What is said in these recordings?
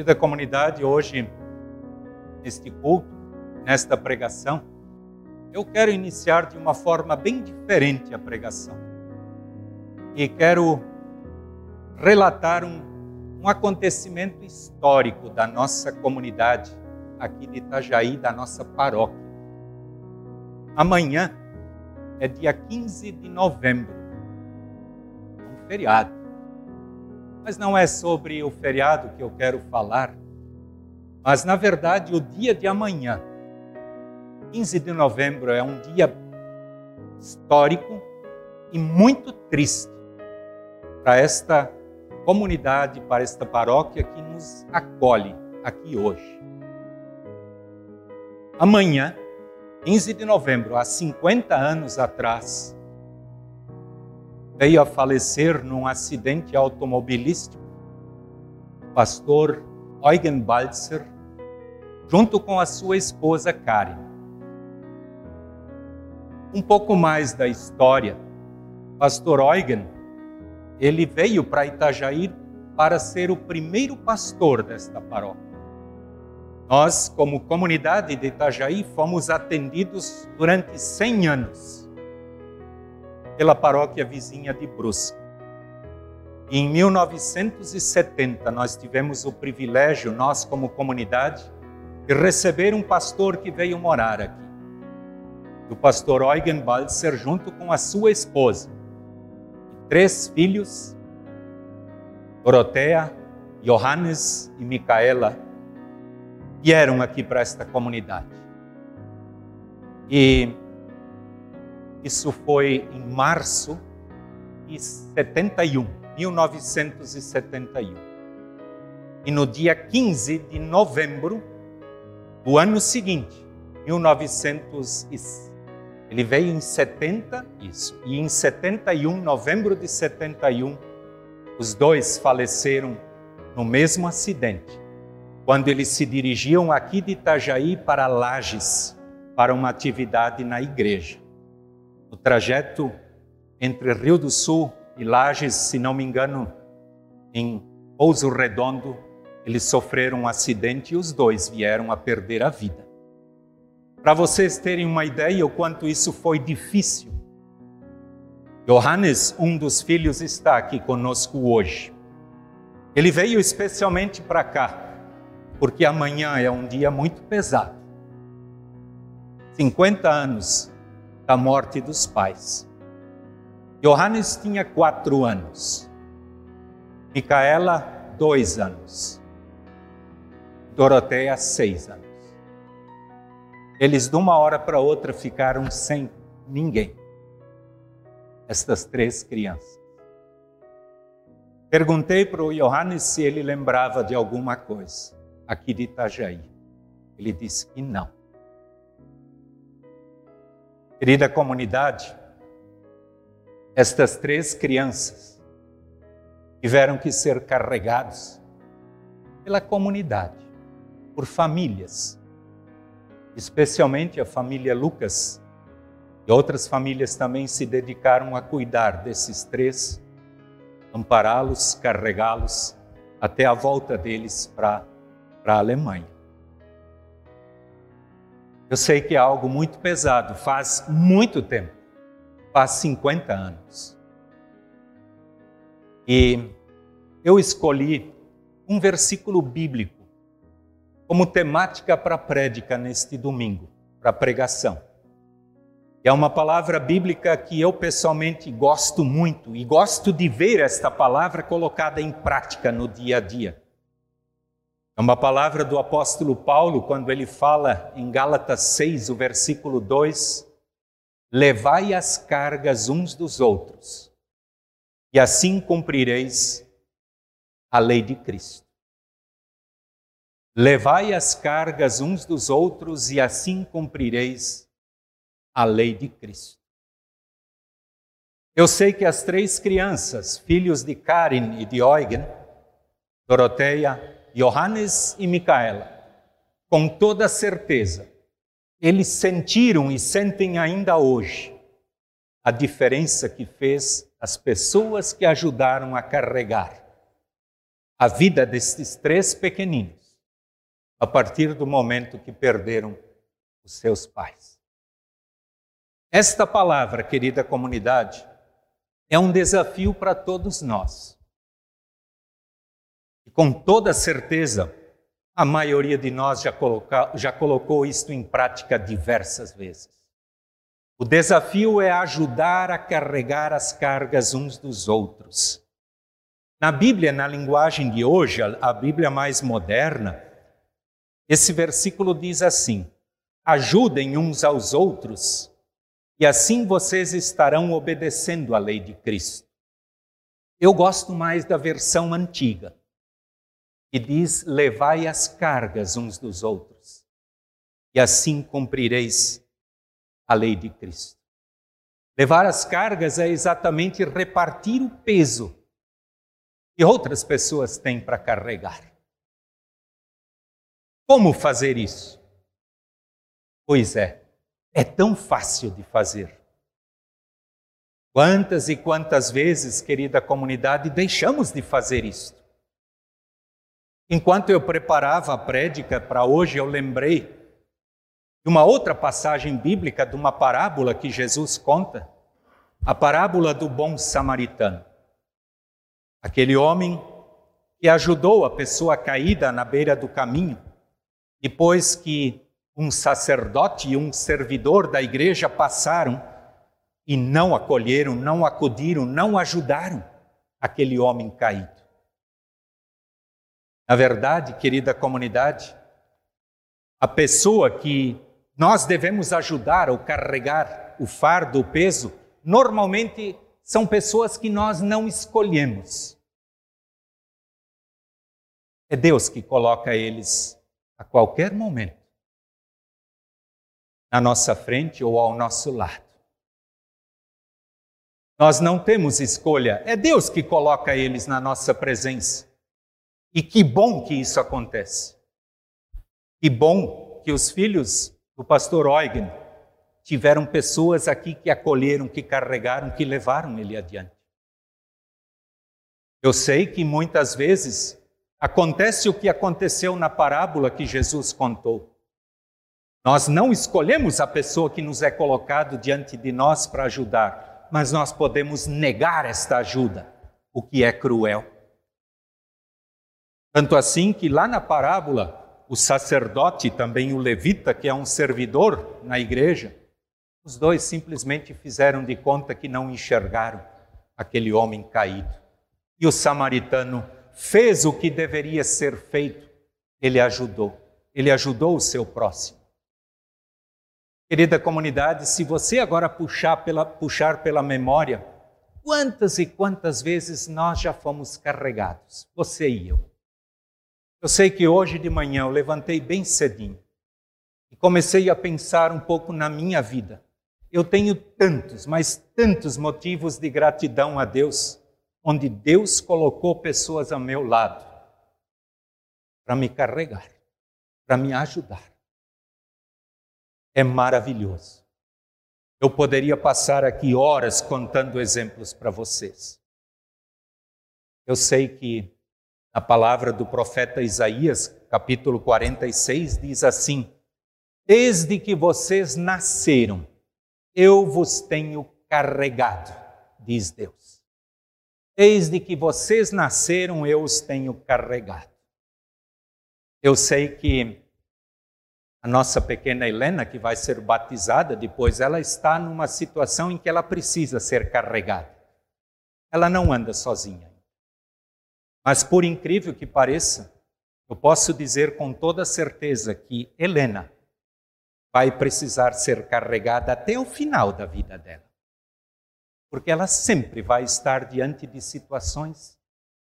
Querida comunidade, hoje, neste culto, nesta pregação, eu quero iniciar de uma forma bem diferente a pregação. E quero relatar um, um acontecimento histórico da nossa comunidade aqui de Itajaí, da nossa paróquia. Amanhã é dia 15 de novembro, um feriado. Mas não é sobre o feriado que eu quero falar, mas na verdade o dia de amanhã, 15 de novembro, é um dia histórico e muito triste para esta comunidade, para esta paróquia que nos acolhe aqui hoje. Amanhã, 15 de novembro, há 50 anos atrás, veio a falecer num acidente automobilístico o pastor Eugen Balzer, junto com a sua esposa Karen. Um pouco mais da história. Pastor Eugen, ele veio para Itajaí para ser o primeiro pastor desta paróquia. Nós, como comunidade de Itajaí, fomos atendidos durante 100 anos pela paróquia vizinha de Brusque. E em 1970 nós tivemos o privilégio, nós como comunidade, de receber um pastor que veio morar aqui. O pastor Eugen Balzer, junto com a sua esposa, e três filhos, Dorotea, Johannes e Micaela, vieram aqui para esta comunidade. E isso foi em março de 71, 1971. E no dia 15 de novembro do ano seguinte, 1900 ele veio em 70, isso. E em 71, novembro de 71, os dois faleceram no mesmo acidente, quando eles se dirigiam aqui de Itajaí para Lages, para uma atividade na igreja. No trajeto entre Rio do Sul e Lages, se não me engano, em Pouso Redondo, eles sofreram um acidente e os dois vieram a perder a vida. Para vocês terem uma ideia o quanto isso foi difícil, Johannes, um dos filhos, está aqui conosco hoje. Ele veio especialmente para cá, porque amanhã é um dia muito pesado. 50 anos da morte dos pais. Johannes tinha quatro anos, Micaela, dois anos, Doroteia, seis anos. Eles, de uma hora para outra, ficaram sem ninguém. Estas três crianças. Perguntei para o Johannes se ele lembrava de alguma coisa aqui de Itajaí. Ele disse que não. Querida comunidade, estas três crianças tiveram que ser carregados pela comunidade, por famílias, especialmente a família Lucas e outras famílias também se dedicaram a cuidar desses três, ampará-los, carregá-los até a volta deles para a Alemanha. Eu sei que é algo muito pesado, faz muito tempo, faz 50 anos. E eu escolhi um versículo bíblico como temática para a prédica neste domingo, para a pregação. É uma palavra bíblica que eu pessoalmente gosto muito e gosto de ver esta palavra colocada em prática no dia a dia. É uma palavra do apóstolo Paulo quando ele fala em Gálatas 6, o versículo 2: Levai as cargas uns dos outros, e assim cumprireis a lei de Cristo. Levai as cargas uns dos outros, e assim cumprireis a lei de Cristo. Eu sei que as três crianças, filhos de Karen e de Eugen, Doroteia Johannes e Micaela, com toda certeza, eles sentiram e sentem ainda hoje a diferença que fez as pessoas que ajudaram a carregar a vida destes três pequeninos a partir do momento que perderam os seus pais. Esta palavra, querida comunidade, é um desafio para todos nós. Com toda certeza, a maioria de nós já, coloca, já colocou isto em prática diversas vezes. O desafio é ajudar a carregar as cargas uns dos outros. Na Bíblia, na linguagem de hoje, a Bíblia mais moderna, esse versículo diz assim: ajudem uns aos outros, e assim vocês estarão obedecendo a lei de Cristo. Eu gosto mais da versão antiga, que diz: levai as cargas uns dos outros, e assim cumprireis a lei de Cristo. Levar as cargas é exatamente repartir o peso que outras pessoas têm para carregar. Como fazer isso? Pois é, é tão fácil de fazer. Quantas e quantas vezes, querida comunidade, deixamos de fazer isto? Enquanto eu preparava a prédica para hoje, eu lembrei de uma outra passagem bíblica, de uma parábola que Jesus conta, a parábola do bom samaritano. Aquele homem que ajudou a pessoa caída na beira do caminho, depois que um sacerdote e um servidor da igreja passaram e não acolheram, não acudiram, não ajudaram aquele homem caído. Na verdade, querida comunidade, a pessoa que nós devemos ajudar ou carregar o fardo, o peso, normalmente são pessoas que nós não escolhemos. É Deus que coloca eles a qualquer momento na nossa frente ou ao nosso lado. Nós não temos escolha, é Deus que coloca eles na nossa presença. E que bom que isso acontece. Que bom que os filhos do pastor Eugen tiveram pessoas aqui que acolheram, que carregaram, que levaram ele adiante. Eu sei que muitas vezes acontece o que aconteceu na parábola que Jesus contou. Nós não escolhemos a pessoa que nos é colocado diante de nós para ajudar, mas nós podemos negar esta ajuda, o que é cruel. Tanto assim que lá na parábola, o sacerdote, também o levita, que é um servidor na igreja, os dois simplesmente fizeram de conta que não enxergaram aquele homem caído. E o samaritano fez o que deveria ser feito, ele ajudou. Ele ajudou o seu próximo. Querida comunidade, se você agora puxar pela, puxar pela memória, quantas e quantas vezes nós já fomos carregados, você e eu. Eu sei que hoje de manhã eu levantei bem cedinho e comecei a pensar um pouco na minha vida. Eu tenho tantos, mas tantos motivos de gratidão a Deus, onde Deus colocou pessoas ao meu lado para me carregar, para me ajudar. É maravilhoso. Eu poderia passar aqui horas contando exemplos para vocês. Eu sei que a palavra do profeta Isaías, capítulo 46, diz assim: Desde que vocês nasceram, eu vos tenho carregado, diz Deus. Desde que vocês nasceram, eu os tenho carregado. Eu sei que a nossa pequena Helena, que vai ser batizada depois, ela está numa situação em que ela precisa ser carregada. Ela não anda sozinha. Mas, por incrível que pareça, eu posso dizer com toda certeza que Helena vai precisar ser carregada até o final da vida dela. Porque ela sempre vai estar diante de situações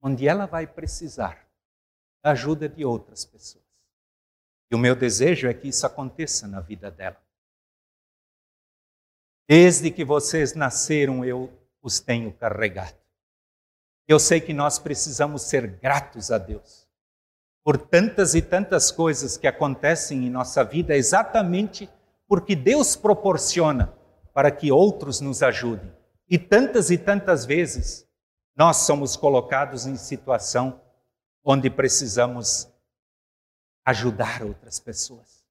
onde ela vai precisar da ajuda de outras pessoas. E o meu desejo é que isso aconteça na vida dela. Desde que vocês nasceram, eu os tenho carregado. Eu sei que nós precisamos ser gratos a Deus por tantas e tantas coisas que acontecem em nossa vida, exatamente porque Deus proporciona para que outros nos ajudem. E tantas e tantas vezes nós somos colocados em situação onde precisamos ajudar outras pessoas.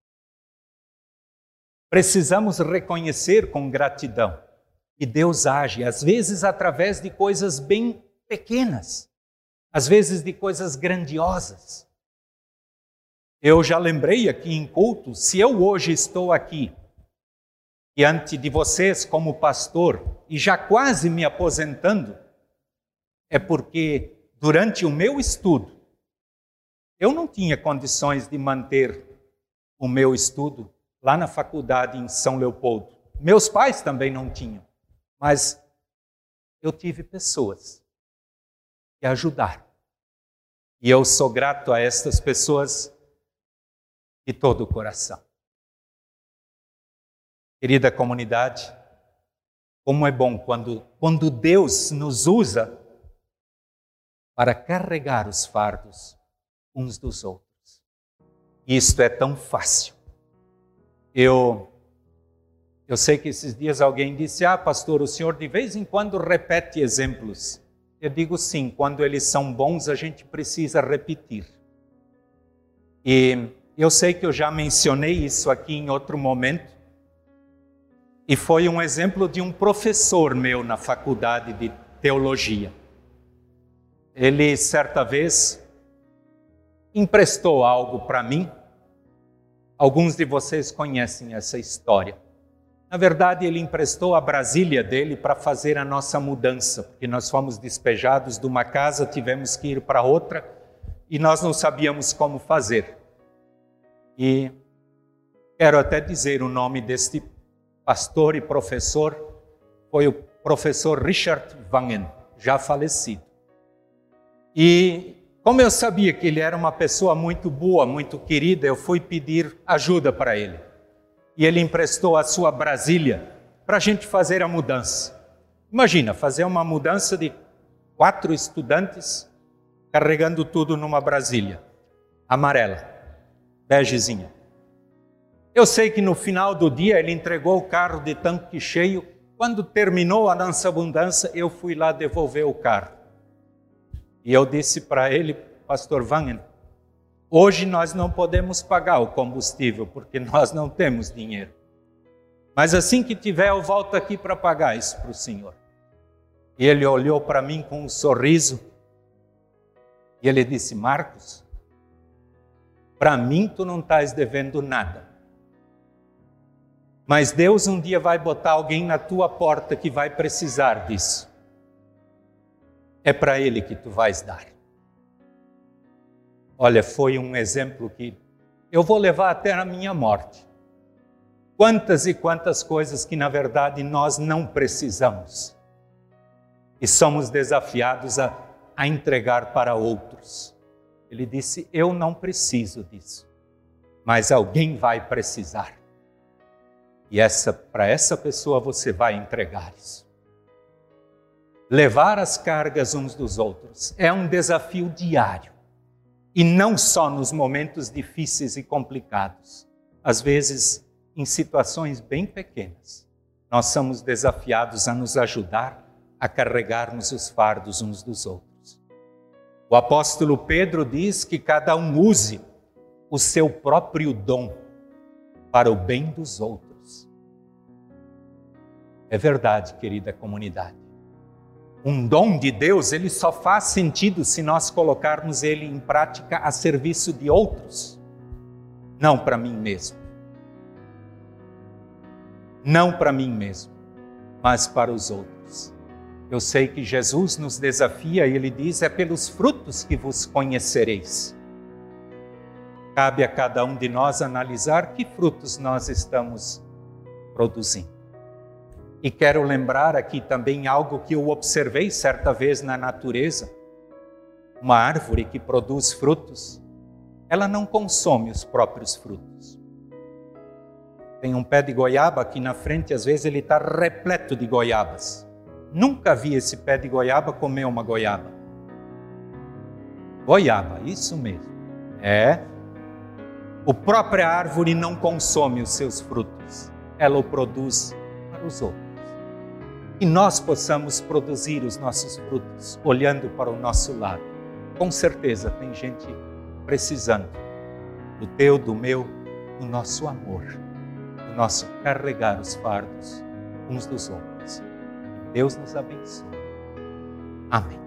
Precisamos reconhecer com gratidão que Deus age, às vezes através de coisas bem pequenas, às vezes de coisas grandiosas. Eu já lembrei aqui em culto, se eu hoje estou aqui diante de vocês como pastor e já quase me aposentando, é porque durante o meu estudo eu não tinha condições de manter o meu estudo lá na faculdade em São Leopoldo. Meus pais também não tinham, mas eu tive pessoas que ajudaram. E eu sou grato a estas pessoas de todo o coração. Querida comunidade, como é bom quando, quando Deus nos usa para carregar os fardos uns dos outros. Isto é tão fácil. Eu eu sei que esses dias alguém disse: "Ah, pastor, o senhor de vez em quando repete exemplos". Eu digo sim, quando eles são bons, a gente precisa repetir. E eu sei que eu já mencionei isso aqui em outro momento, e foi um exemplo de um professor meu na faculdade de teologia. Ele, certa vez, emprestou algo para mim. Alguns de vocês conhecem essa história. Na verdade, ele emprestou a Brasília dele para fazer a nossa mudança, porque nós fomos despejados de uma casa, tivemos que ir para outra e nós não sabíamos como fazer. E quero até dizer o nome deste pastor e professor foi o professor Richard Wangen, já falecido. E como eu sabia que ele era uma pessoa muito boa, muito querida, eu fui pedir ajuda para ele. E ele emprestou a sua Brasília para a gente fazer a mudança. Imagina, fazer uma mudança de quatro estudantes carregando tudo numa Brasília amarela, begezinha. Eu sei que no final do dia ele entregou o carro de tanque cheio. Quando terminou a nossa abundância, eu fui lá devolver o carro. E eu disse para ele, Pastor Wangen, hoje nós não podemos pagar o combustível porque nós não temos dinheiro. Mas assim que tiver, eu volto aqui para pagar isso para o Senhor. E ele olhou para mim com um sorriso e ele disse: Marcos, para mim tu não estás devendo nada. Mas Deus um dia vai botar alguém na tua porta que vai precisar disso. É para ele que tu vais dar. Olha, foi um exemplo que eu vou levar até a minha morte. Quantas e quantas coisas que na verdade nós não precisamos e somos desafiados a, a entregar para outros. Ele disse: Eu não preciso disso, mas alguém vai precisar. E essa para essa pessoa você vai entregar isso. Levar as cargas uns dos outros é um desafio diário. E não só nos momentos difíceis e complicados. Às vezes, em situações bem pequenas, nós somos desafiados a nos ajudar a carregarmos os fardos uns dos outros. O apóstolo Pedro diz que cada um use o seu próprio dom para o bem dos outros é verdade, querida comunidade. Um dom de Deus, ele só faz sentido se nós colocarmos ele em prática a serviço de outros, não para mim mesmo. Não para mim mesmo, mas para os outros. Eu sei que Jesus nos desafia e ele diz: é pelos frutos que vos conhecereis. Cabe a cada um de nós analisar que frutos nós estamos produzindo. E quero lembrar aqui também algo que eu observei certa vez na natureza. Uma árvore que produz frutos, ela não consome os próprios frutos. Tem um pé de goiaba aqui na frente, às vezes ele está repleto de goiabas. Nunca vi esse pé de goiaba comer uma goiaba. Goiaba, isso mesmo. É. O própria árvore não consome os seus frutos, ela o produz para os outros e nós possamos produzir os nossos frutos olhando para o nosso lado. Com certeza tem gente precisando do teu, do meu, do nosso amor, do nosso carregar os fardos uns dos outros. Deus nos abençoe. Amém.